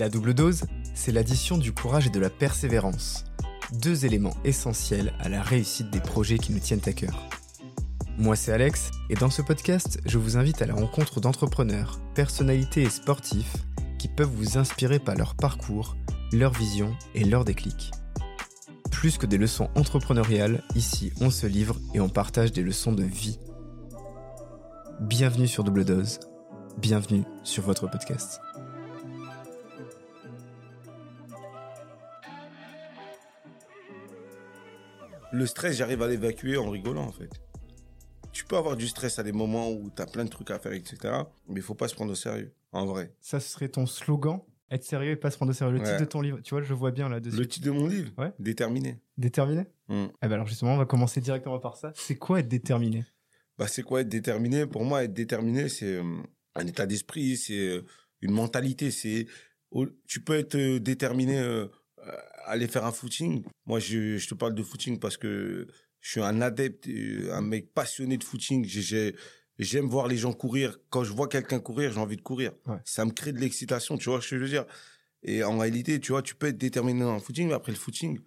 La double dose, c'est l'addition du courage et de la persévérance, deux éléments essentiels à la réussite des projets qui nous tiennent à cœur. Moi c'est Alex, et dans ce podcast, je vous invite à la rencontre d'entrepreneurs, personnalités et sportifs qui peuvent vous inspirer par leur parcours, leur vision et leur déclic. Plus que des leçons entrepreneuriales, ici on se livre et on partage des leçons de vie. Bienvenue sur Double Dose, bienvenue sur votre podcast. Le stress, j'arrive à l'évacuer en rigolant, en fait. Tu peux avoir du stress à des moments où tu as plein de trucs à faire, etc. Mais il faut pas se prendre au sérieux, en vrai. Ça serait ton slogan être sérieux et pas se prendre au sérieux. Le Ouais. titre de ton livre, tu vois, je vois bien là-dessus. Le titre de mon livre Ouais. Déterminé. Déterminé Hmm. Eh ben alors justement, on va commencer directement par ça. C'est quoi être déterminé? Bah, c'est quoi être déterminé? Pour moi, être déterminé, c'est euh, un état d'esprit, c'est euh, une mentalité. C'est Tu peux être euh, déterminé aller faire un footing. Moi, je, je te parle de footing parce que je suis un adepte, euh, un mec passionné de footing. J'ai- j'ai- J'aime voir les gens courir. Quand je vois quelqu'un courir, j'ai envie de courir. Ouais. Ça me crée de l'excitation, tu vois ce que je veux dire? Et en réalité, tu vois, tu peux être déterminé dans le footing, mais après le footing,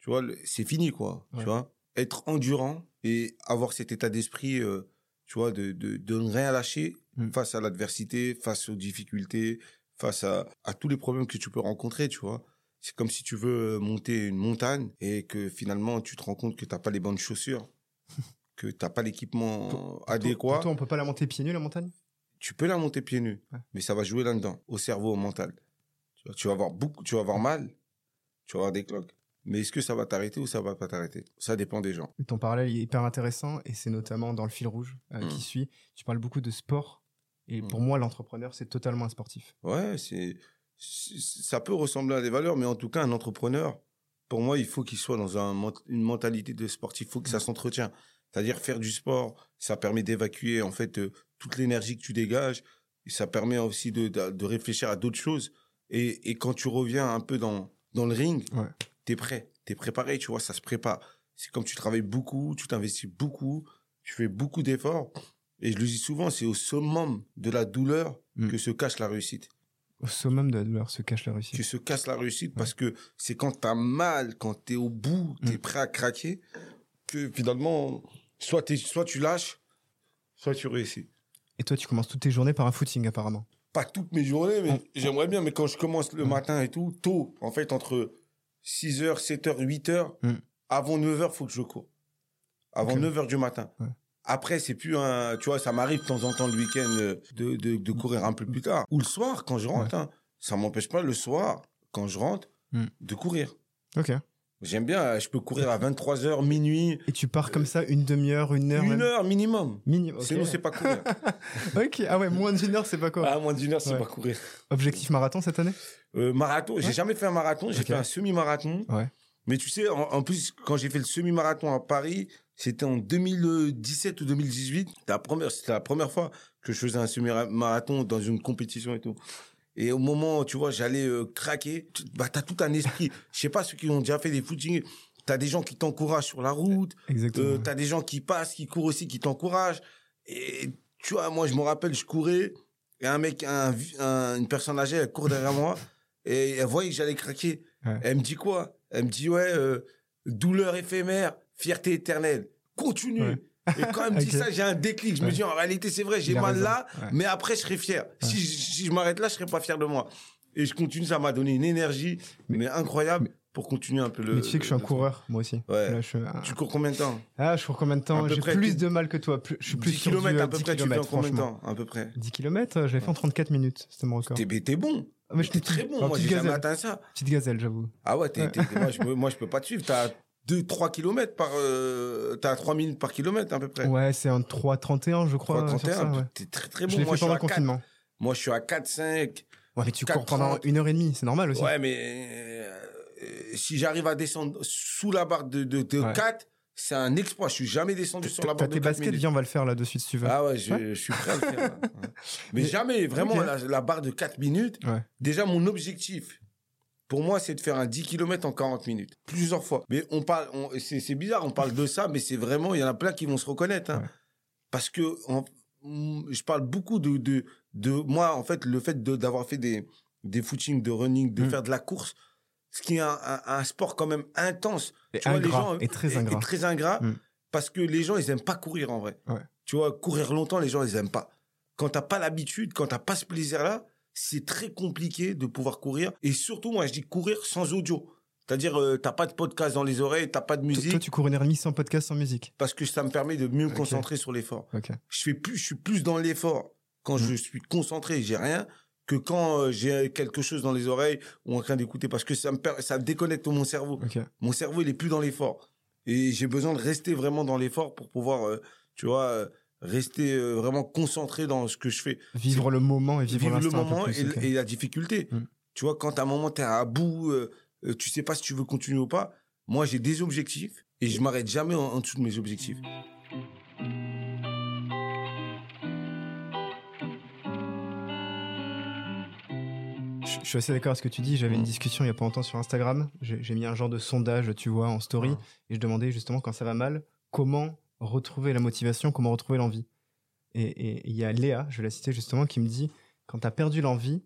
tu vois, c'est fini, quoi. Ouais. Tu vois? Être endurant et avoir cet état d'esprit, euh, tu vois, de, de, de ne rien lâcher Mm. face à l'adversité, face aux difficultés, face à, à tous les problèmes que tu peux rencontrer, tu vois? C'est comme si tu veux monter une montagne et que finalement tu te rends compte que t'as pas les bonnes chaussures, que t'as pas l'équipement adéquat. toi, on peut pas la monter pieds nus la montagne? Tu peux la monter pieds nus, Ouais. mais ça va jouer là-dedans, au cerveau, au mental. Tu vas, tu vas avoir beaucoup, tu vas avoir mal, tu vas avoir des cloques. Mais est-ce que ça va t'arrêter ou ça va pas t'arrêter? Ça dépend des gens. Ton parallèle est hyper intéressant et c'est notamment dans le fil rouge euh, qui suit. Tu parles beaucoup de sport et Mm. pour moi, l'entrepreneur, c'est totalement un sportif. Ouais, c'est- ça peut ressembler à des valeurs, mais en tout cas, un entrepreneur, pour moi, il faut qu'il soit dans un, une mentalité de sportif. Il faut que ça s'entretient. C'est-à-dire faire du sport, ça permet d'évacuer en fait euh, toute l'énergie que tu dégages. Et ça permet aussi de, de, de réfléchir à d'autres choses. Et, et quand tu reviens un peu dans, dans le ring, Ouais. t'es prêt, t'es préparé, tu vois, ça se prépare. C'est comme tu travailles beaucoup, tu t'investis beaucoup, tu fais beaucoup d'efforts. Et je le dis souvent, c'est au summum de la douleur Mm. que se cache la réussite Au summum de la douleur se cache la réussite. tu se casses la réussite parce que c'est quand t'as mal, quand t'es au bout, t'es Mm. prêt à craquer, que finalement, soit, t'es- soit tu lâches, soit tu réussis. Et toi, tu commences toutes tes journées par un footing apparemment. Pas toutes mes journées, mais Mm. j'aimerais bien, mais quand je commence le Mm. matin et tout, tôt, en fait, entre 6h, 7h, 8h, Mm. avant 9h, faut que je cours. Avant Ok. 9h du matin. Ouais. Après, c'est plus un, tu vois, ça m'arrive de temps en temps le week-end euh, de, de, de courir un peu plus tard. Ou le soir, quand je rentre, hein. Ça m'empêche pas le soir, quand je rentre, Mm. de courir. Ok. J'aime bien, euh, je peux courir à 23h, minuit, Et tu pars comme ça une demi-heure, une heure une même heure minimum. Minimum. Sinon, c'est pas courir. ok. Ah ouais, moins d'une heure, c'est pas quoi ah, moins d'une heure, c'est Ouais. pas courir. Objectif marathon cette année? Euh, marathon, j'ai Ouais. jamais fait un marathon, j'ai fait un semi-marathon. Ouais. Mais tu sais, en, en plus, quand j'ai fait le semi-marathon à Paris, c'était en 2017 ou 2018. C'était la première, c'était la première fois que je faisais un semi-marathon dans une compétition et tout. Et au moment, tu vois, j'allais euh, craquer, tu- bah, t'as tout un esprit. Je sais pas ceux qui ont déjà fait des footings. T'as des gens qui t'encouragent sur la route. Exactement. Euh, t'as des gens qui passent, qui courent aussi, qui t'encouragent. Et tu vois, moi, je me rappelle, je courais, et un mec, un, un- une personne âgée, elle court derrière moi, et elle voyait que j'allais craquer. Ouais. Elle me dit quoi? Elle me dit, ouais, euh, douleur éphémère, fierté éternelle. Continue. Ouais. Et quand elle me dit ça, j'ai un déclic. Je me dis, en réalité, c'est vrai, j'ai mal raison. là, mais après, je serai fier. Si, je- si je m'arrête là, je serai pas fier de moi. Et je continue, ça m'a donné une énergie, mais, Mais- incroyable, pour continuer un peu le. Mais tu sais que je suis un coureur, moi aussi. Ouais. Là, je Tu cours combien de temps? Ah, je cours combien de temps? J'ai plus de mal que toi. Plus- Je suis plus 10 sur du, km euh, à peu 10 près, tu fais en kilomètres, combien de temps À peu près? 10 km, je l'ai fait en 34 minutes. C'était mon record. T'es bon. Ah, mais je suis très bon. Moi, petite j'ai jamais atteint ça. Petite gazelle, j'avoue. Ah ouais, t'es, moi, je, moi, je peux pas te suivre. T'as 2-3 km par. Euh, t'as 3 minutes par kilomètre à peu près. Ouais, c'est un 3,31, je crois. 3, sur 31, ça, ouais. t'es très très Je bon. l'ai Moi, fait je suis pendant le 4. confinement. Moi, je suis à 4-5. Ouais, mais tu cours 4,30. pendant une heure et demie, c'est normal aussi. Ouais, mais euh, si j'arrive à descendre sous la barre de, de, de Ouais. 4, c'est un exploit. Je suis jamais descendu sur la barre de tes 4 baskets, minutes. viens, on va le faire là de suite si tu veux. Ah ouais, je, Ouais. je suis prêt à le faire. là. Mais, Mais- jamais, vraiment, la, la barre de 4 minutes, Ouais. déjà mon objectif, pour moi, c'est de faire un 10 km en 40 minutes. Plusieurs fois. Mais on parle, c'est bizarre, on parle de ça, mais c'est vraiment, il y en a plein qui vont se reconnaître. hein. Ouais. Parce que je parle beaucoup de, de, de moi, en fait, le fait de- d'avoir fait des, des footings, de running, de Mm. faire de la course, ce qui est un, un- un sport quand même intense. Et Tu vois, les ingrat, gens- et très ingrat. et très ingrat, Mm. parce que les gens, ils aiment pas courir en vrai. Ouais. Tu vois, courir longtemps, les gens, ils aiment pas. Quand t'as pas l'habitude, quand t'as pas ce plaisir-là, c'est très compliqué de pouvoir courir. Et surtout, moi, je dis courir sans audio. C'est-à-dire, euh, t'as pas de podcast dans les oreilles, t'as pas de musique, toi, tu cours une heure et demie sans podcast, sans musique. parce que ça me permet de mieux me concentrer sur l'effort. Ok. Je fais plus, je suis plus dans l'effort quand Mm. je suis concentré j'ai rien que quand euh, j'ai quelque chose dans les oreilles ou en train d'écouter parce que ça me per- ça déconnecte mon cerveau. Mon cerveau, il est plus dans l'effort. Et j'ai besoin de rester vraiment dans l'effort pour pouvoir, euh, tu vois, euh, rester euh, vraiment concentré dans ce que je fais. Vivre le moment et vivre, Vivre le moment plus, et, la difficulté. Mm. Tu vois, quand à un moment, tu es à bout, euh, euh, tu sais pas si tu veux continuer ou pas. Moi, j'ai des objectifs et je m'arrête jamais en, en dessous de mes objectifs. Suis assez d'accord avec ce que tu dis. J'avais une Mm. discussion il y a pas longtemps sur Instagram. J'ai mis un genre de sondage, tu vois, en story. Et je demandais justement quand ça va mal, comment retrouver la motivation, comment retrouver l'envie. Et il y a Léa, je vais la citer justement, qui me dit quand t'as perdu l'envie,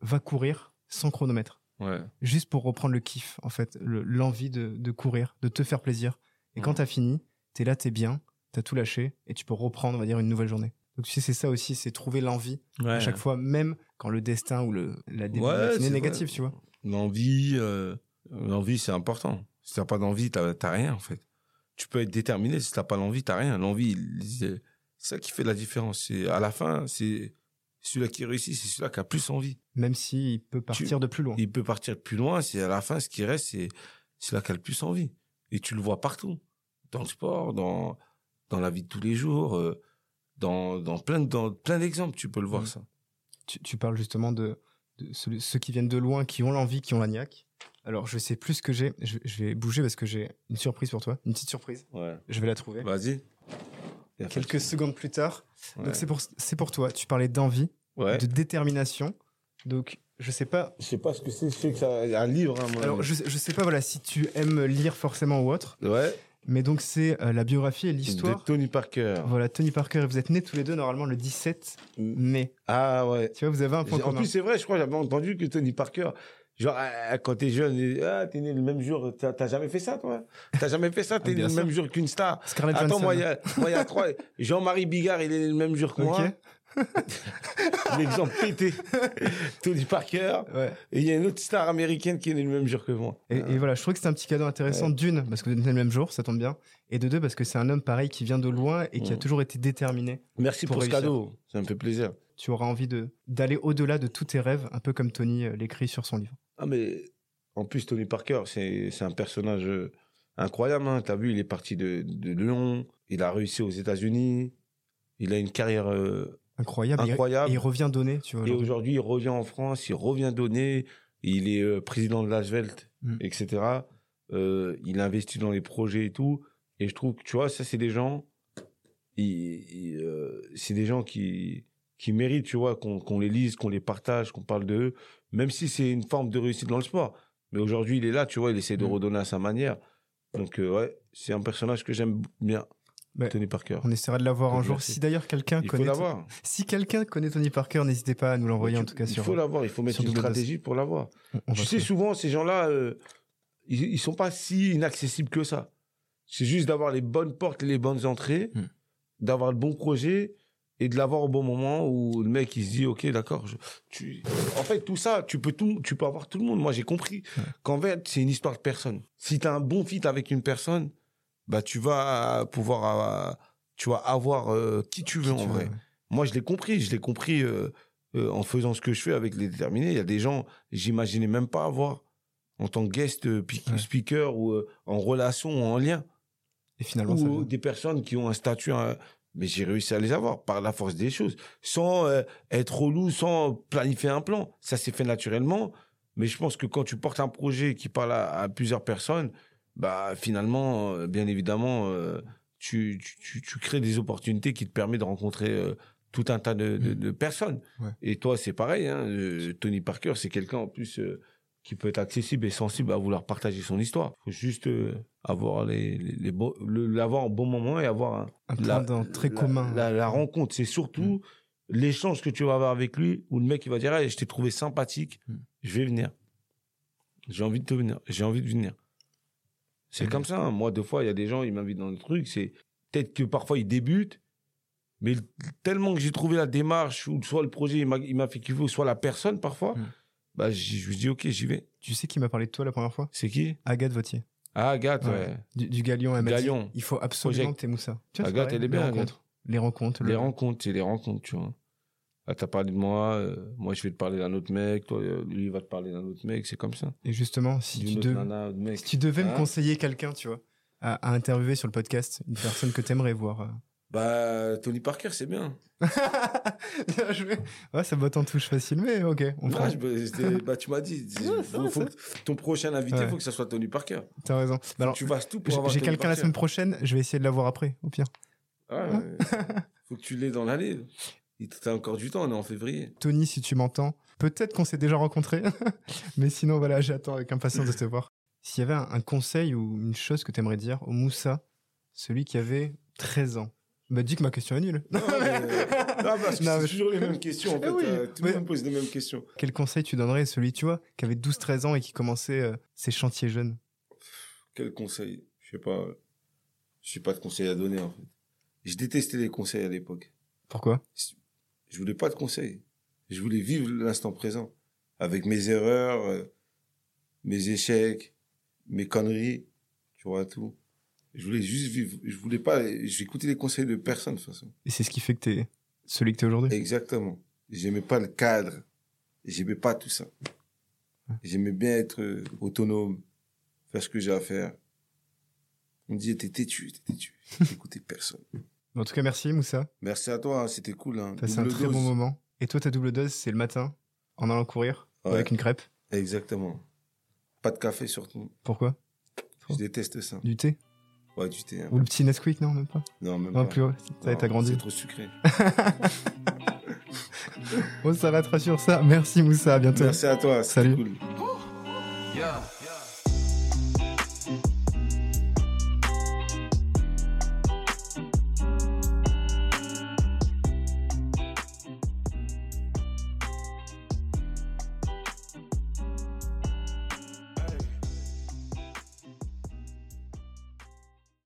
va courir sans chronomètre. Ouais. Juste pour reprendre le kiff, en fait, le- l'envie de, de courir, de te faire plaisir. Et quand Mhm. t'as fini, t'es là, t'es bien, t'as tout lâché et tu peux reprendre, on va dire, une nouvelle journée. Donc tu sais, c'est ça aussi, c'est trouver l'envie à chaque fois, même quand le destin ou le, la c'est est vrai. négative, tu vois. L'envie, euh, l'envie, c'est important. Si t'as pas d'envie, t'as t'as rien, en fait. Tu peux être déterminé, si t'as pas l'envie, t'as rien. L'envie, c'est ça qui fait la différence. C'est, à la fin, c'est celui-là qui réussit, c'est celui-là qui a plus envie. Même s'il peut partir de plus loin. Il peut partir plus loin, c'est à la fin, ce qui reste, c'est celui-là qui a le plus envie. Et tu le vois partout. Dans le sport, dans, dans la vie de tous les jours, euh, dans, dans plein, de- dans plein d'exemples, tu peux le voir, Mm. ça. Tu, tu parles justement de, de ceux, ceux qui viennent de loin, qui ont l'envie, qui ont la niaque. Alors, je sais plus ce que j'ai. Je, je vais bouger parce que j'ai une surprise pour toi, une petite surprise. Ouais. Je vais la trouver. Vas-y. Quelques secondes plus tard. Ouais. Donc, c'est pour, c'est pour toi. Tu parlais d'envie, Ouais. de détermination. Donc, je sais pas. Je sais pas ce que c'est, je sais que c'est un livre. Hein, moi. Alors, je, je sais pas voilà, si tu aimes lire forcément ou autre. Ouais. Mais donc, c'est euh, la biographie et De l'histoire. Tony Parker. Voilà, Tony Parker, et vous êtes nés tous les deux normalement le 17 mai. Ah ouais. Tu vois, vous avez un point En commun. plus, c'est vrai, je crois, j'avais entendu que Tony Parker, genre, quand t'es jeune, ah, t'es né le même jour, t'as jamais fait ça, toi? T'as jamais fait ça, t'es Ah, né bien le même jour qu'une star? Scarlett Attends, Johansson. moi, il y a, moi, il y a trois. Jean-Marie Bigard, il est né le même jour que moi. L'exemple pété. Tony Parker. Ouais. Et il y a une autre star américaine qui est née le même jour que moi. Et, et voilà, je trouve que c'est un petit cadeau intéressant. D'une, parce que vous êtes le même jour, ça tombe bien. Et de deux, parce que c'est un homme pareil qui vient de loin et qui a Mm. toujours été déterminé. Merci Pour pour, ce cadeau. Ça me fait plaisir. Tu auras envie de d'aller au-delà de tous tes rêves, un peu comme Tony euh, l'écrit sur son livre. Ah, mais en plus, Tony Parker, c'est c'est un personnage euh, incroyable. Hein. T'as vu, il est parti de, de Lyon. Il a réussi aux États-Unis. Il a une carrière euh, Incroyable. Incroyable. Et il revient donner, tu vois. Et aujourd'hui. il revient en France, il revient donner, il est euh, président de l'Asvelt, Mm. etc. Euh, il investit dans les projets et tout. Et je trouve que, tu vois, ça, c'est des gens, euh, c'est des gens qui, qui méritent, tu vois, qu'on les lise, qu'on les partage, qu'on parle d'eux, même si c'est une forme de réussite dans le sport. Mais aujourd'hui, il est là, tu vois, il essaie de Mm. redonner à sa manière. Donc, ouais, c'est un personnage que j'aime bien, Ouais. Tony Parker. On essaiera de l'avoir un jour. Si d'ailleurs quelqu'un connaît, si quelqu'un connaît Tony Parker, n'hésitez pas à nous l'envoyer en tout cas Il sur. faut l'avoir, il faut mettre une stratégie pour l'avoir. Tu sais, souvent, ces gens-là, euh, ils, ils sont pas si inaccessibles que ça. C'est juste d'avoir les bonnes portes et les bonnes entrées, Hmm. d'avoir le bon projet et de l'avoir au bon moment où le mec, il se dit, OK, d'accord. je- tu... En fait, tout ça, tu peux, tout, tu peux avoir tout le monde. Moi, j'ai compris qu'en fait, c'est une histoire de personne. Si tu as un bon fit avec une personne, bah, tu vas pouvoir, euh, tu vas avoir euh, qui tu veux Qui en tu vrai. Moi, je l'ai compris. Je l'ai compris euh, euh, en faisant ce que je fais avec les déterminés. Il y a des gens, j'imaginais même pas avoir en tant que guest euh, Ouais. speaker ou euh, en relation ou en lien. Et finalement, ça Ou vient. des personnes qui ont un statut. hein, mais j'ai réussi à les avoir par la force des choses. Sans euh, être relou, sans planifier un plan. Ça s'est fait naturellement. Mais je pense que quand tu portes un projet qui parle à, à plusieurs personnes, bah finalement, euh, bien évidemment, euh, tu, tu, crées des opportunités qui te permettent de rencontrer euh, tout un tas de, de- Mm. de personnes. Ouais. Et toi, c'est pareil. Hein, Tony Parker, c'est quelqu'un en plus qui peut être accessible et sensible à vouloir partager son histoire. Il faut juste euh, avoir les, les, les beaux- le- l'avoir au bon moment et avoir un, Un la- commun. La, la rencontre, c'est surtout l'échange que tu vas avoir avec lui où le mec il va dire Ah, je t'ai trouvé sympathique, Mm. je vais venir. J'ai envie de te venir. J'ai envie de venir. C'est comme ça. hein. Moi, deux fois, il y a des gens, ils m'invitent dans des trucs. C'est peut-être que parfois ils débutent, mais tellement que j'ai trouvé la démarche ou soit le projet il m'a- fait kiffer, ou soit la personne parfois, Mhm. bah je me dis ok, j'y vais. Tu sais qui m'a parlé de toi la première fois? C'est qui? Agathe Vautier. Ah Agathe, ouais. Ouais. Du, du Galion, dit, Galion. il faut absolument que t'aimes ça. Tu vois, c'est Agathe, elle est les bien, rencontres. Les rencontres. Les le- rencontres, c'est les rencontres, tu vois. Là, t'as parlé de moi, euh, moi je vais te parler d'un autre mec, toi, euh, lui il va te parler d'un autre mec, c'est comme ça. Et justement, si tu, autre dev- nana, autre mec. si tu devais me Hein conseiller quelqu'un, tu vois, à, à interviewer sur le podcast, une personne que t'aimerais voir. euh. Bah, Tony Parker, c'est bien. Ouais, ça botte en touche facile, mais ok, on je- bah, tu m'as dit, ça faut- ton prochain invité, il Ouais. faut que ça soit Tony Parker. T'as raison. Bah alors, tu fasses tout pour avoir j'ai quelqu'un la semaine prochaine, je vais essayer de l'avoir après, au pire. Ah, ouais. faut que tu l'aies dans l'année. T'as encore du temps, on est en février. Tony, si tu m'entends, peut-être qu'on s'est déjà rencontrés, mais sinon, voilà, j'attends avec impatience de te voir. S'il y avait un, un conseil ou une chose que t'aimerais dire au Moussa, celui qui avait 13 ans, bah dis que ma question est nulle. Non, mais- non, parce que Non, c'est toujours les mêmes questions. En Eh fait. oui, Euh, tout mais- le monde pose les mêmes questions. Quel conseil tu donnerais à celui, tu vois, qui avait 12-13 ans et qui commençait euh, ses chantiers jeunes? Quel conseil? Je sais pas. Je sais pas de conseils à donner, en fait. Je détestais les conseils à l'époque. Pourquoi? Je voulais pas de conseils. Je voulais vivre l'instant présent. Avec mes erreurs, euh, mes échecs, mes conneries, tu vois, tout. Je voulais juste vivre. Je voulais pas. J'écoutais les conseils de personne, de toute façon. Et c'est ce qui fait que t'es celui que t'es aujourd'hui? Exactement. J'aimais pas le cadre. J'aimais pas tout ça. J'aimais bien être euh, autonome, faire ce que j'ai à faire. On me disait, t'es têtu, t'es têtu. J'écoutais personne. En tout cas, merci Moussa. Merci à toi, hein, c'était cool. Hein. Passé un très dose. bon moment. Et toi, ta double dose, c'est le matin, en allant courir, Ouais. avec une crêpe. Exactement. Pas de café surtout. Pourquoi? Je déteste ça. Du thé? Ouais, du thé. hein. Ou le petit Nesquik, non, même pas? Non, même Non, pas. plus. Ça Non, t'as grandi. C'est trop sucré. On s'arrêtera sur ça. Merci Moussa, à bientôt. Merci à toi, Salut. cool.